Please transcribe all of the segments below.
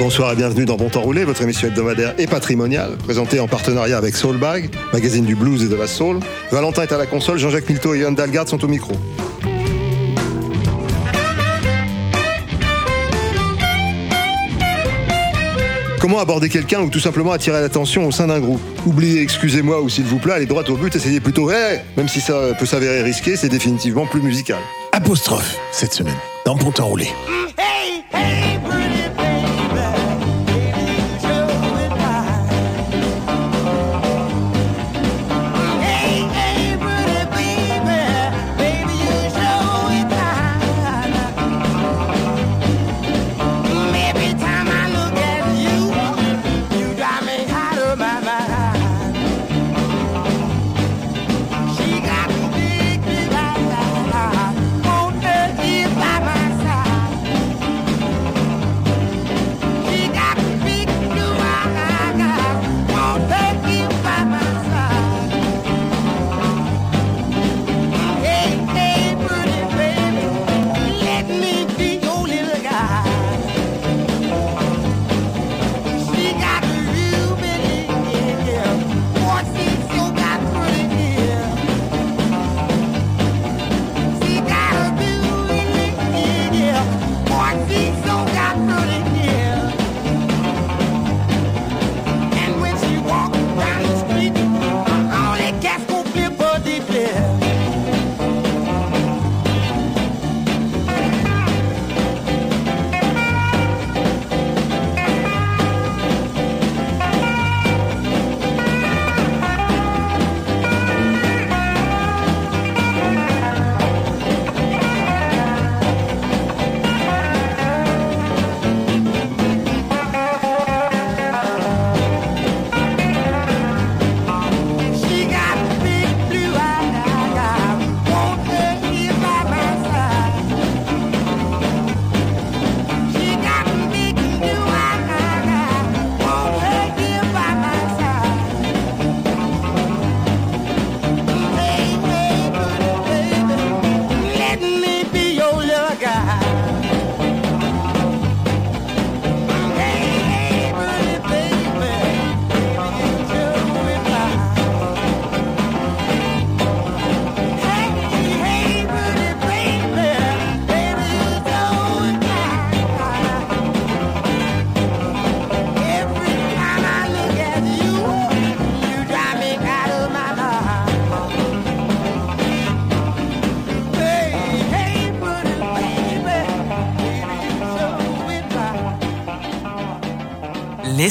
Bonsoir et bienvenue dans Bon Temps Roulé, votre émission hebdomadaire et patrimoniale, présentée en partenariat avec Soulbag, magazine du blues et de la soul. Valentin est à la console, Jean-Jacques Milteau et Johan Dalgard sont au micro. Comment aborder quelqu'un ou tout simplement attirer l'attention au sein d'un groupe? Oubliez excusez-moi ou s'il vous plaît, allez droit au but, essayez plutôt hey Même si ça peut s'avérer risqué, c'est définitivement plus musical. Apostrophe cette semaine dans Bon Temps Roulé. Hey, hey,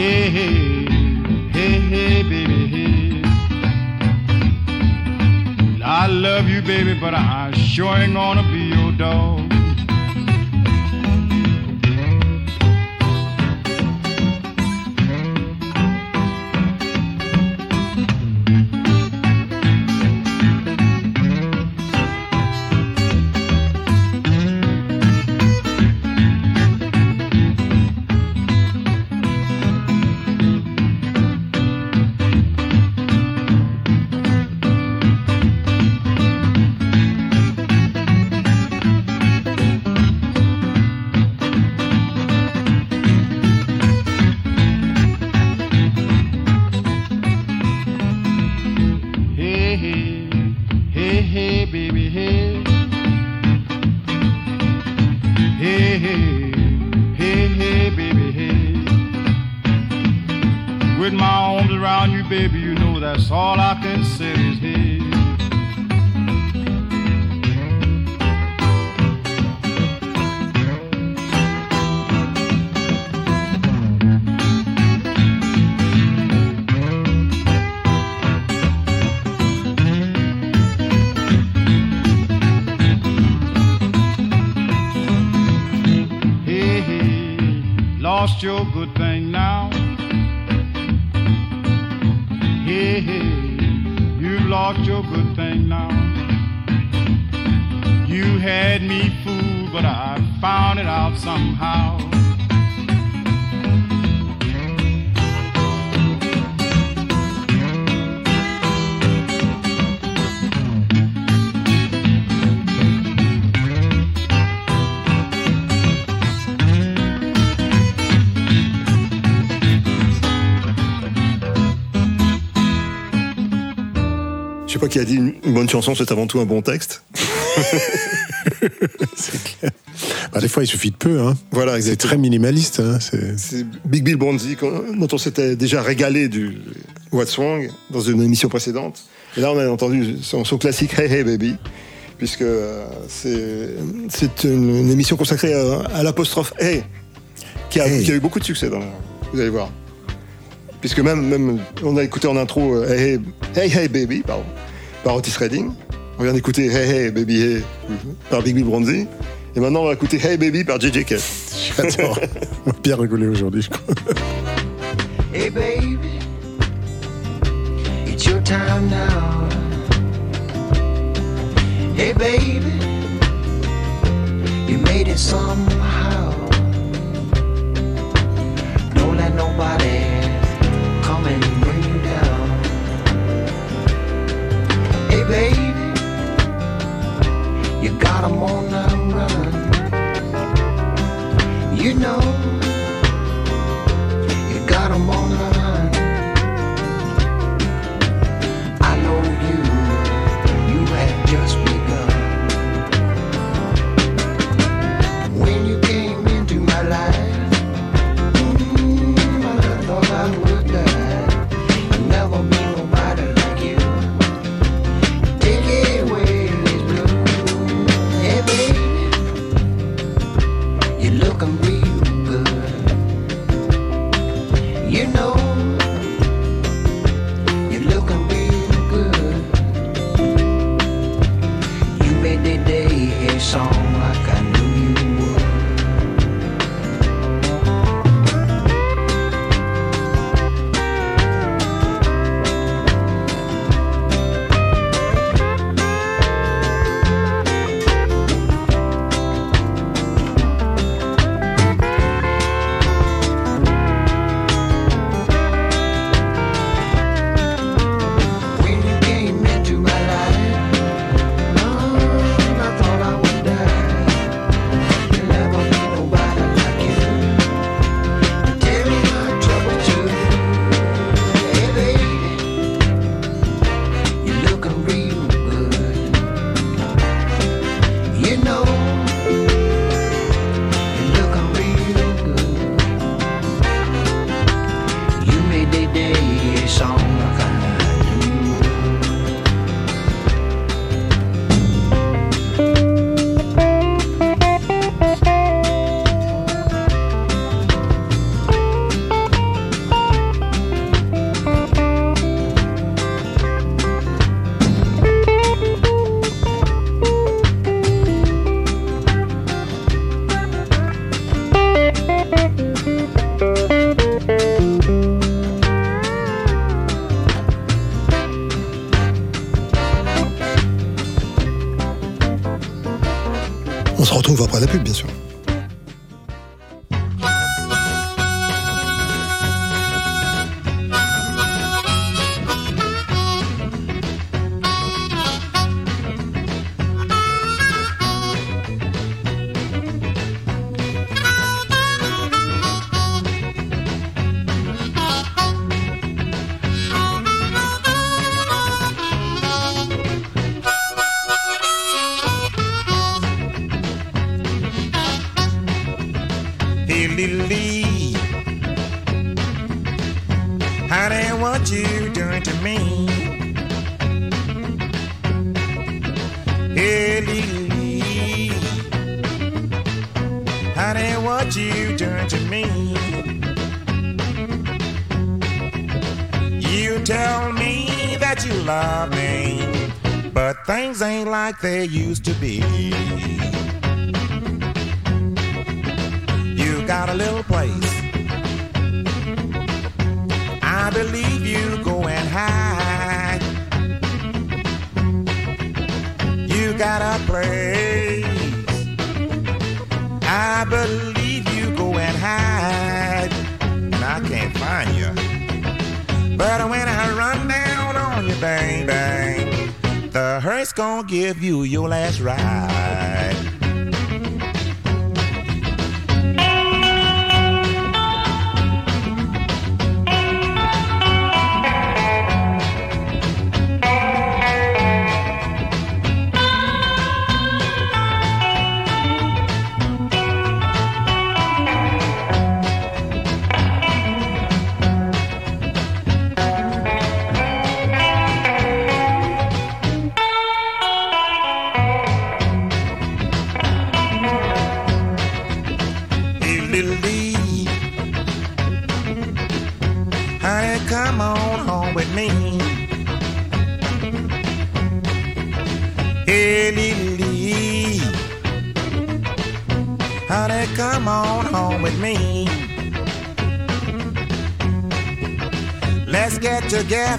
Hey, hey, baby. I love you, baby, but I sure ain't gonna be your dog. Lost your good thing now. Hey, hey, you've lost your good thing now. You had me fooled, but I found it out somehow. Pas qui a dit une bonne chanson, c'est avant tout un bon texte. Bah, des fois, il suffit de peu. Hein. Voilà, C'est très minimaliste. Hein. C'est- Big Bill qu'on- dont on s'était déjà régalé du What's Wrong dans une émission précédente. Et là, on a entendu son, son classique Hey Hey Baby, puisque euh, c'est une, une émission consacrée à, à l'apostrophe Hey, qui a, Hey. qui a eu beaucoup de succès. Dans, vous allez voir. Puisque même, même, on a écouté en intro euh, Hey Hey, hey, hey Baby, pardon, par Otis Redding. On vient d'écouter Hey Hey Baby Hey par Big Bill Bronzy. Et maintenant, on va écouter Hey Baby par JJ Cale. J'adore. On va bien rigoler aujourd'hui, je crois. Hey baby, it's your time now. Hey baby, you made it somehow. Know. They used to be. You got a little give you your last ride.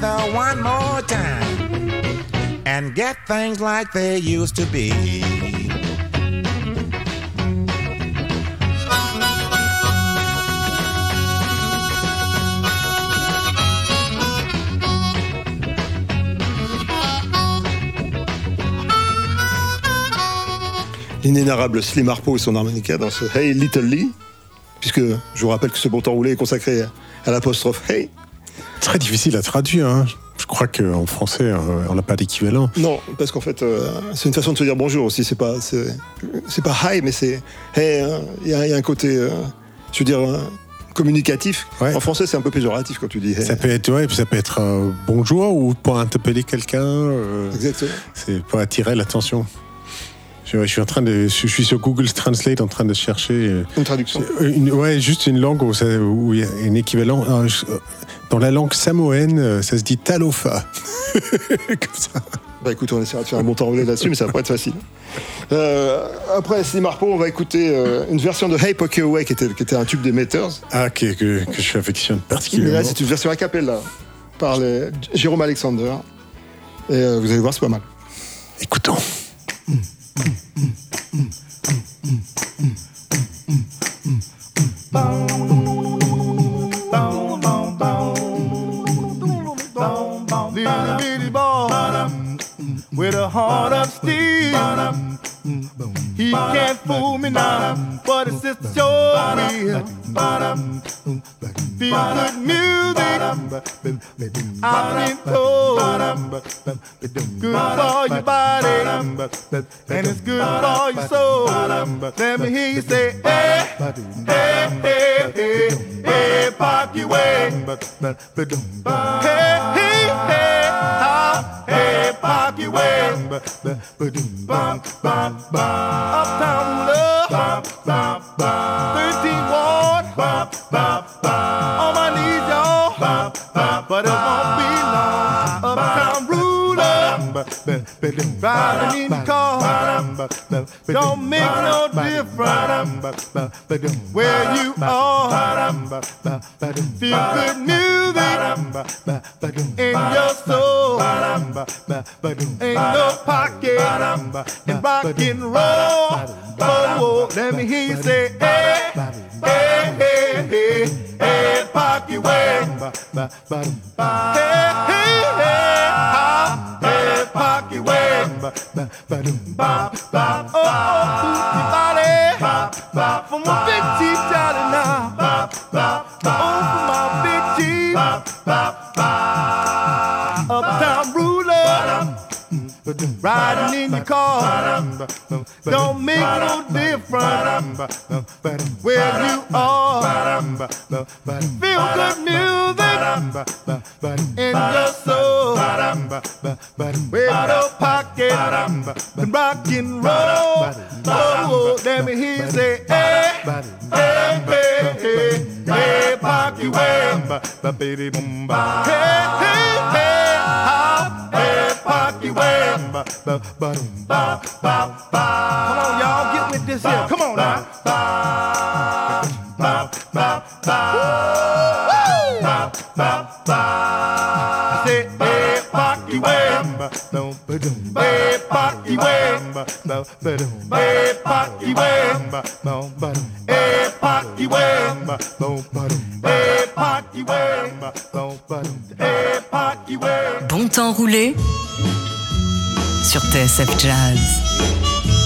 One more time and get things like they used to be. L'inénarrable Slim Harpo et son harmonica dans ce Hey Little Lee, puisque je vous rappelle que ce bon temps roulé est consacré à l'apostrophe Hey. Très difficile à traduire. hein. Je crois qu'en français, euh, on n'a pas d'équivalent. Non, parce qu'en fait, euh, c'est une façon de se dire bonjour aussi. C'est pas, c'est, c'est pas hi, mais c'est hey. hein. Il y, a- il y a un côté, euh, je veux dire, euh, communicatif. Ouais. En français, c'est un peu péjoratif quand tu dis hey. Ça peut être, ouais, ça peut être bonjour ou pour interpeller quelqu'un. Exactement. c'est pour attirer l'attention. Je, suis en train de, je suis sur Google Translate en train de chercher. euh, Une traduction. Une- ouais, juste une langue où, ça- où il y a un équivalent. Je- Dans la langue samoenne, euh, ça se dit talofa. Comme ça. Bah écoute, on essaiera de faire un bon temps roulé là-dessus, mais ça va pas être facile. Euh, après Slim Harpo, on va écouter euh, une version de Hey Poke Away qui était, qui était un tube des Meters. Ah, que, que, que je affectionne Mais particulièrement. là, c'est une version a cappella par les, Jérôme Alexander. Et euh, vous allez voir, c'est pas mal. Écoutons. Little with a heart of steel. He can't fool me now, but his sister sure will. Feel good music, I've been told. Good for your body, and it's good for your soul. Let me hear you say, hey, hey, hey, hey, hey, park your way. Hey, hey, hey, hey, your way. Uptown love, 13 Ward, on my knees, y'all, but it won't be long. Uptown ruler, riding in the car, don't make no difference where you are. Feel good music in your soul. Ain't no pocket in rock and roll. Oh, let me hear you say, hey, hey, hey, hey, hey, pocket way. Hey, hey, hey, hey, pocket way. Oh, body, from a big T Johnny now. Oh, my bop, bop, bop, bop. Riding in your car don't make no difference where you are. Feel good music in your soul. With no pocket, and rock and roll. Oh, let me hear you say, hey, hey, hey, hey, hey, Pocky Way. Hey, hey, Way. Come on, y'all, get with this here. Come on now. I say, hey, Pocky Way. Hey, Pocky Way. Hey, Pocky Way. Hey, Pocky Way. Hey, Pocky Way. Hey, Pocky Way. Bon temps roulé sur TSF Jazz.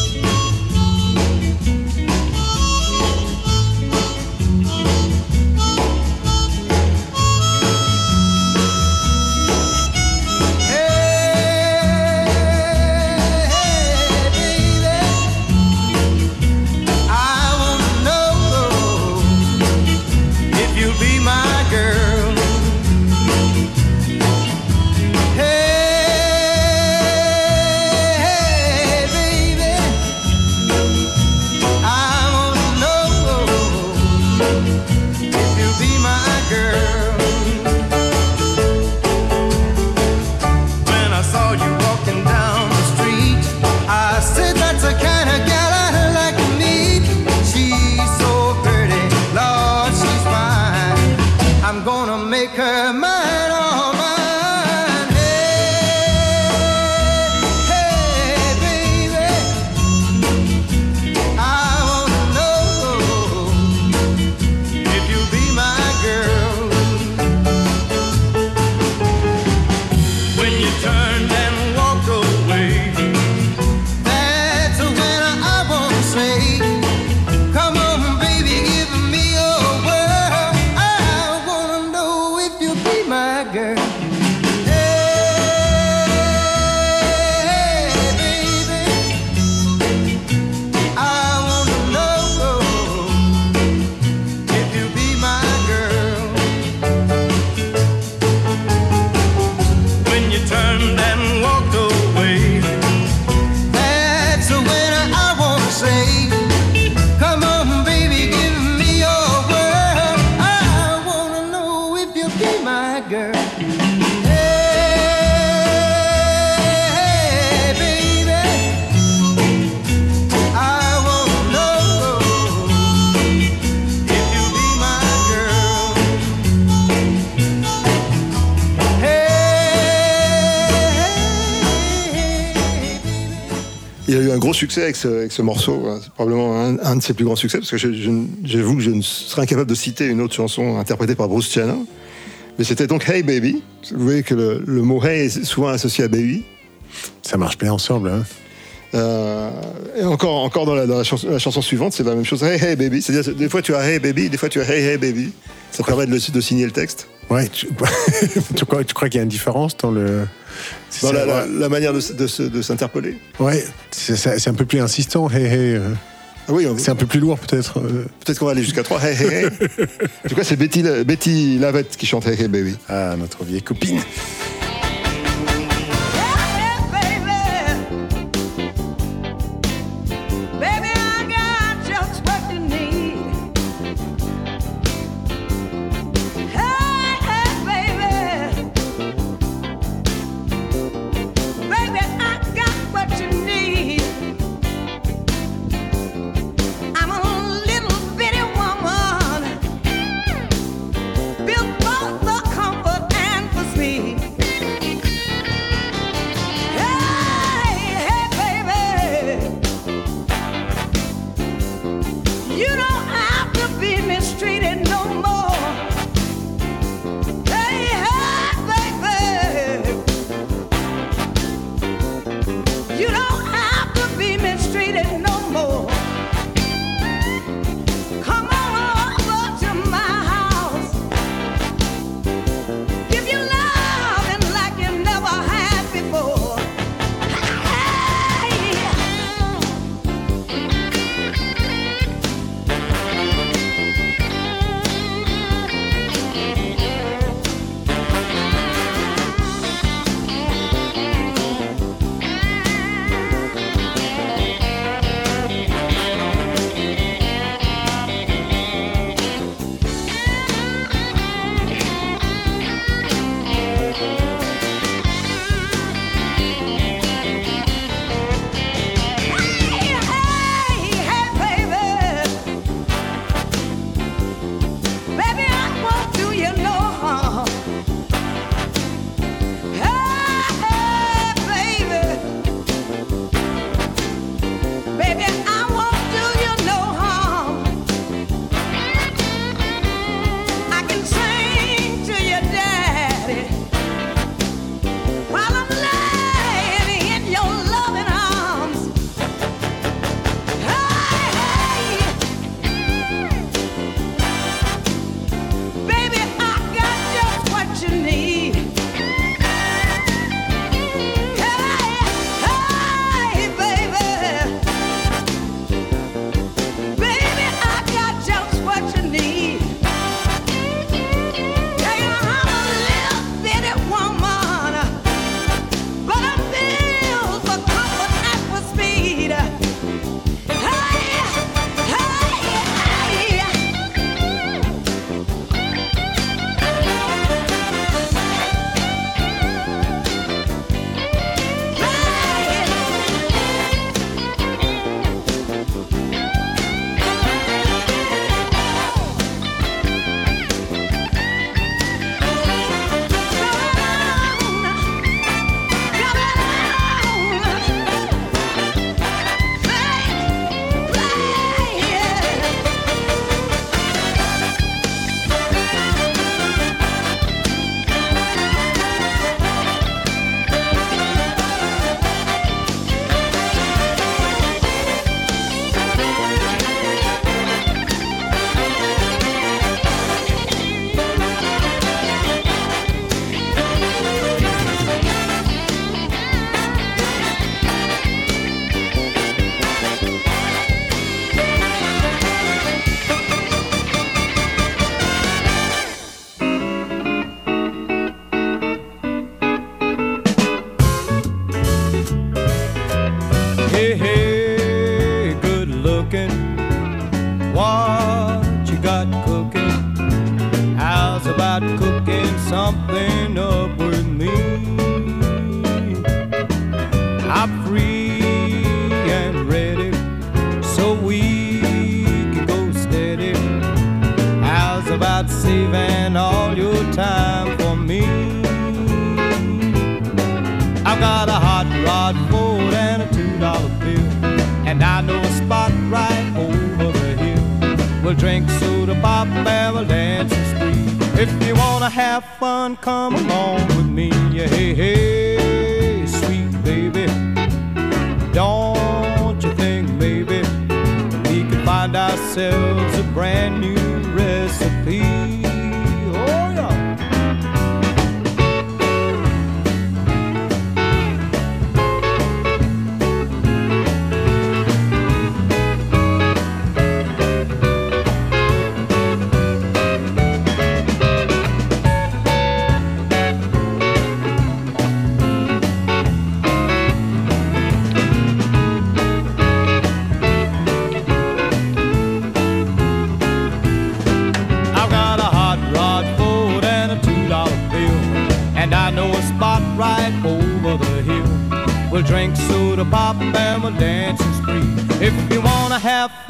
Make her mine. Il a eu un gros succès avec ce, avec ce morceau. hein. C'est probablement un, un de ses plus grands succès, parce que j'avoue que je ne serais incapable de citer une autre chanson interprétée par Bruce Chandler. Mais c'était donc Hey Baby. Vous voyez que le, le mot Hey est souvent associé à Baby. Ça marche bien ensemble. Hein. Euh, et encore, encore dans, la, dans la chanson, la chanson suivante, c'est la même chose. Hey Hey Baby. C'est-à-dire, des fois tu as Hey Baby, des fois tu as Hey Hey Baby. Ça permet de, le- de signer le texte. Ouais, tu, tu crois, tu crois qu'il y a une différence dans le. Dans la, la- ouais. la manière de, de de s'interpeller. Ouais, c'est un peu plus insistant. Hey, hey. euh. Ah oui, on- C'est un peu plus lourd peut-être. euh. peut-être qu'on va aller jusqu'à 3. Hey Hey Hey. en tout cas, c'est Betty, Betty Lavette qui chante Hey Hey Baby. Ah, notre vieille copine.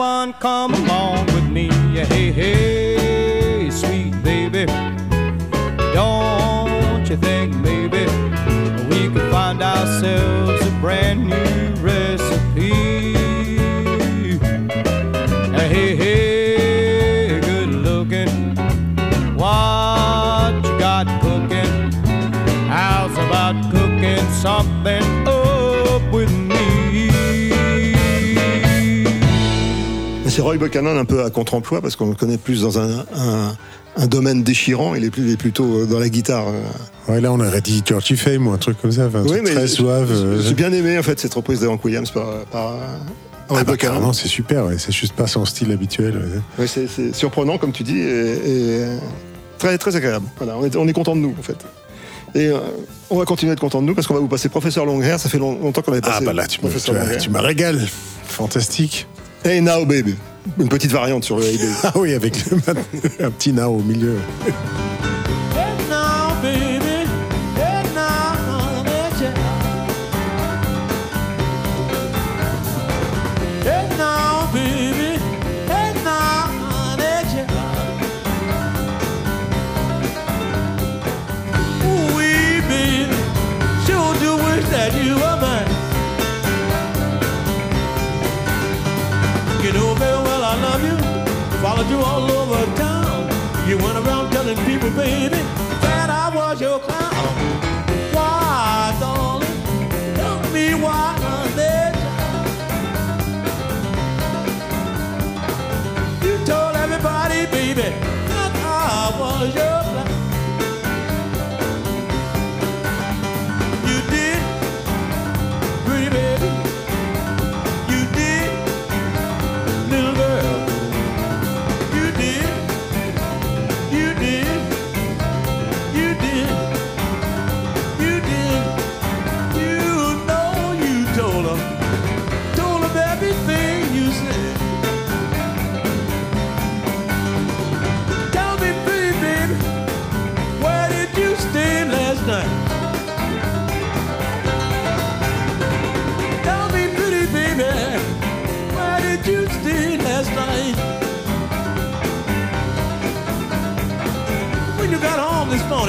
fun, come along with me. Hey, hey. Buchanan un peu à contre-emploi parce qu'on le connaît plus dans un, un, domaine déchirant, il est, plus, plutôt euh, dans la guitare. Euh. Ouais, là on aurait dit Georgie Fame ou un truc comme ça, très suave. Euh, j'ai bien aimé en fait cette reprise d'Aaron Williams par, par ah bah, non, c'est super, c'est juste pas son style habituel. Ouais. C'est surprenant, comme tu dis, et, très, très agréable. On, est, content de nous, en fait. Et on va continuer de content de nous parce qu'on va vous passer Professeur Longhair. Ça fait longtemps qu'on avait ah, passé. Ah, bah là, tu, me, tu, m'as régalé. Fantastique. Hey now, baby. Une petite variante sur le Hay Ah oui, avec un petit nain au milieu.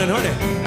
Hurry.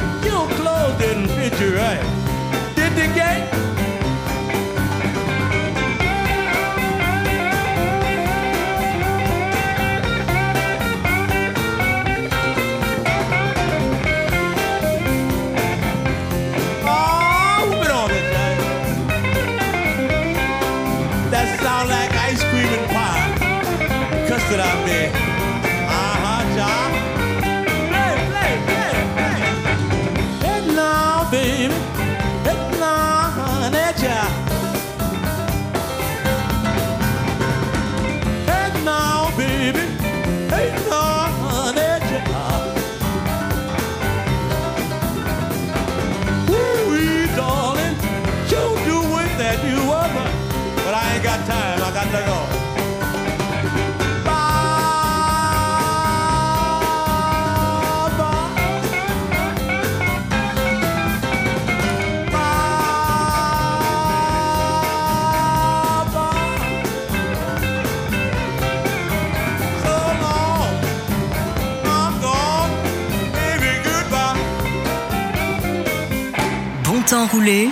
Temps roulé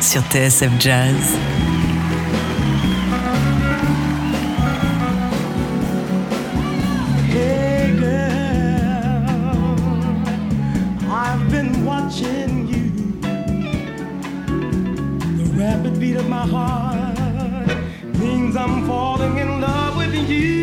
sur TSF Jazz. Rapid beat of my heart means I'm falling in love with you.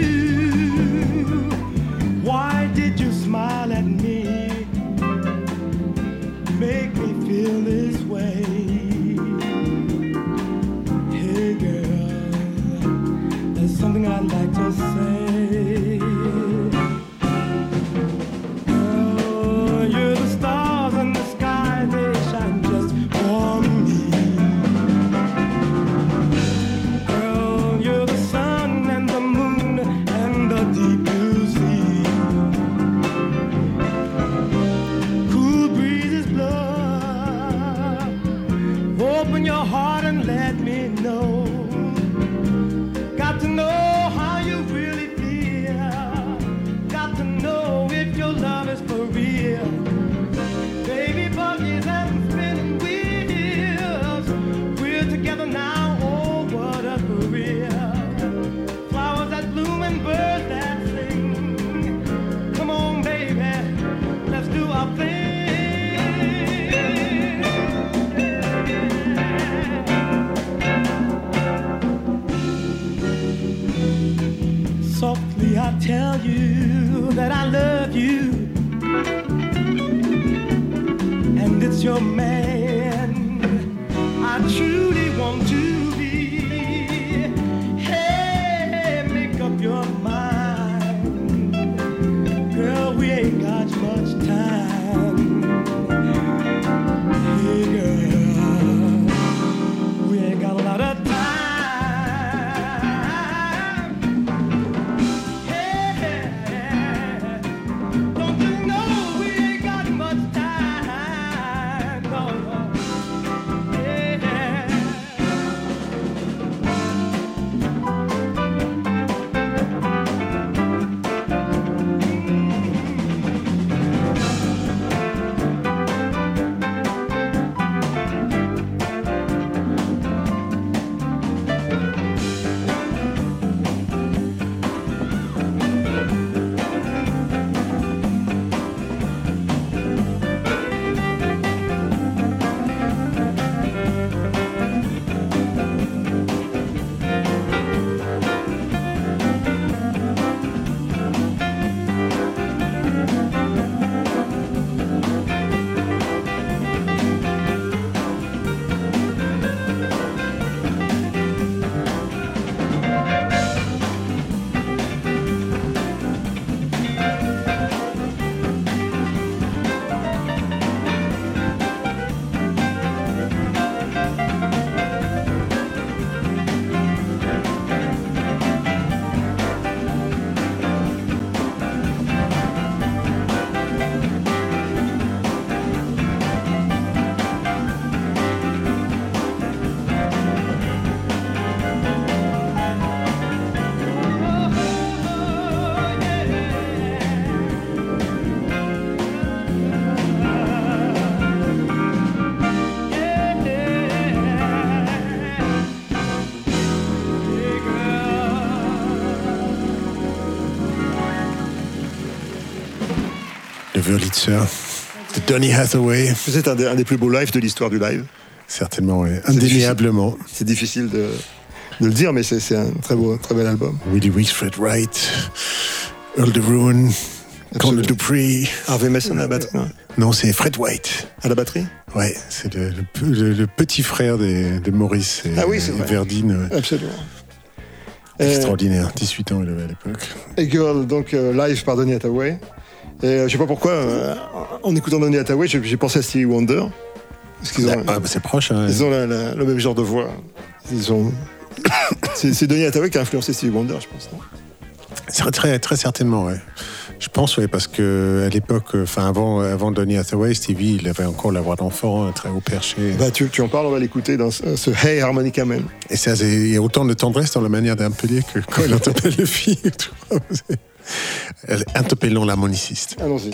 Wurlitzer de Donny Hathaway. C'est un, des- un des plus beaux lives de l'histoire du live. Certainement, oui. Indéniablement. C'est difficile de, de le dire, mais c'est un très beau, très bel album. Willie Weeks, Fred Wright, Earl de Roon, Conor Dupree. Harvey Mason à la batterie. Non, c'est Fred White. À la batterie? Ouais, c'est le, le pe- le- le petit frère des- de Maurice et, Ah oui, et vrai. Verdine. ouais. Absolument. Euh, Extraordinaire. 18 ans il avait à l'époque. Et Girl, donc euh, live par Donny Hathaway. Et euh, je sais pas pourquoi, euh, en écoutant Donny Hathaway, j'ai pensé à Stevie Wonder. Parce qu'ils ont, Ah, bah, c'est proche. hein. ils ont la- la- le même genre de voix. Ils ont. c'est Donny Hathaway qui a influencé Stevie Wonder, je pense. non? C'est Très, très certainement, ouais. Je pense, oui, parce que à l'époque, enfin avant, avant Donny Hathaway, Stevie, il avait encore la voix d'enfant, hein, très haut perché. Bah, tu, tu en parles, on va l'écouter dans ce, ce Hey Harmonica Man. Et ça, il y a autant de tendresse dans la manière d'interpeller que quand il interpelle le fille. Interpellons l'harmoniciste. Allons-y.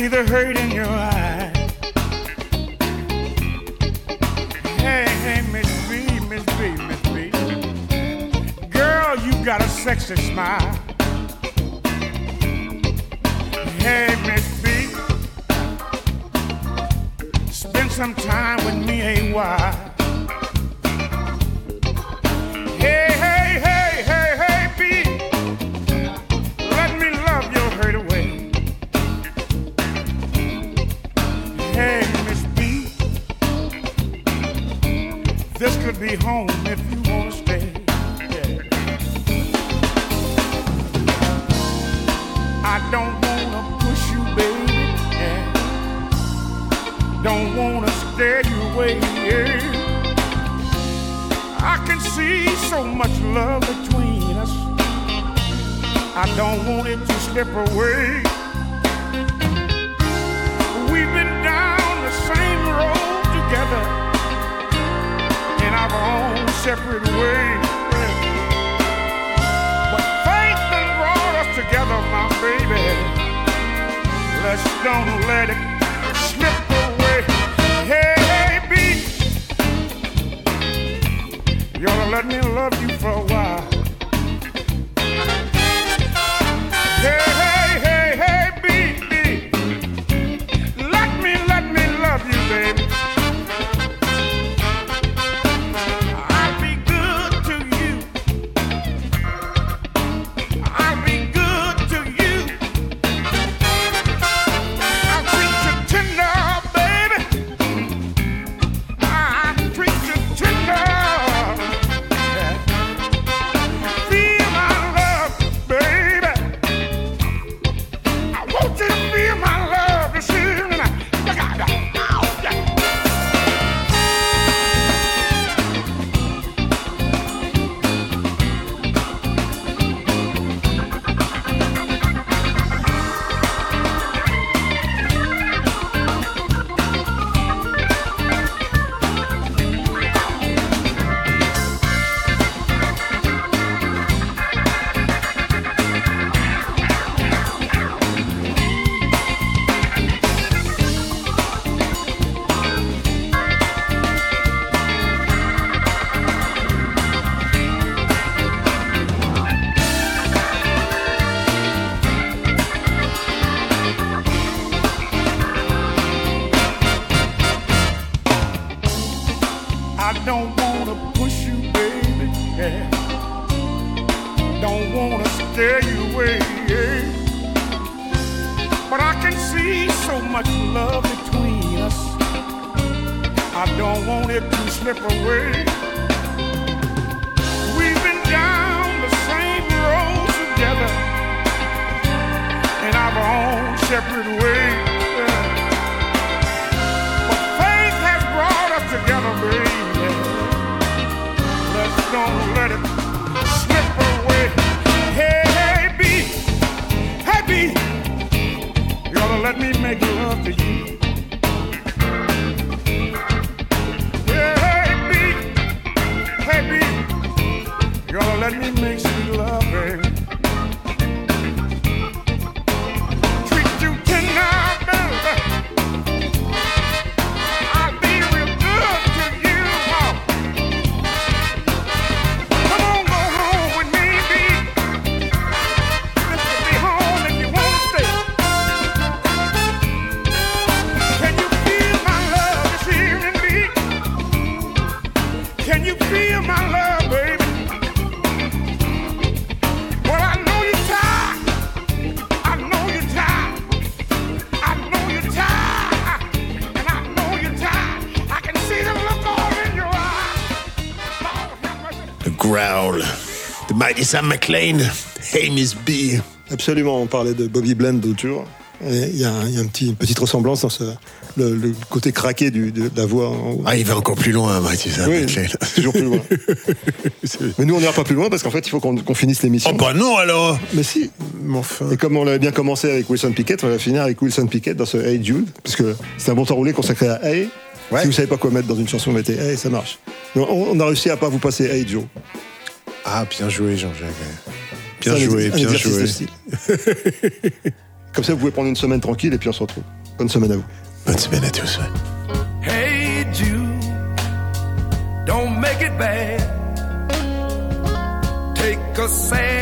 Either the hurt be home if you wanna stay. Yeah. I don't wanna push you, baby. Yeah. Don't wanna scare you away. Yeah. I can see so much love between us. I don't want it to slip away. We've been down the same road together drive our own separate ways. But faith done brought us together, my baby. Let's don't let it slip away. Hey, B, you ought to let me love you for a while. Yeah. Sam McLean, Hey B. Absolument, on parlait de Bobby Bland d'autour. Il y a, y a un petit, une petite ressemblance dans ce, le, côté craqué du, de, la voix. Ah, il va encore plus loin, Mathieu McLean. Toujours plus loin. Mais nous, on n'ira pas plus loin parce qu'en fait, il faut qu'on finisse l'émission. Oh, bah non alors Mais si enfin... Et comme on l'avait bien commencé avec Wilson Pickett, on va finir avec Wilson Pickett dans ce Hey Jude, parce que c'est un bon temps roulé consacré à Hey. Si vous savez pas quoi mettre dans une chanson, mettez Hey, ça marche. On, on a réussi à pas vous passer Hey Joe. Ah, bien joué, Jean-Jacques. Bien joué, un bien joué. Comme ça, vous pouvez prendre une semaine tranquille et puis on se retrouve. Bonne semaine à vous. Bonne semaine à tous. ouais. Hey Jude, don't make it bad. Take a sad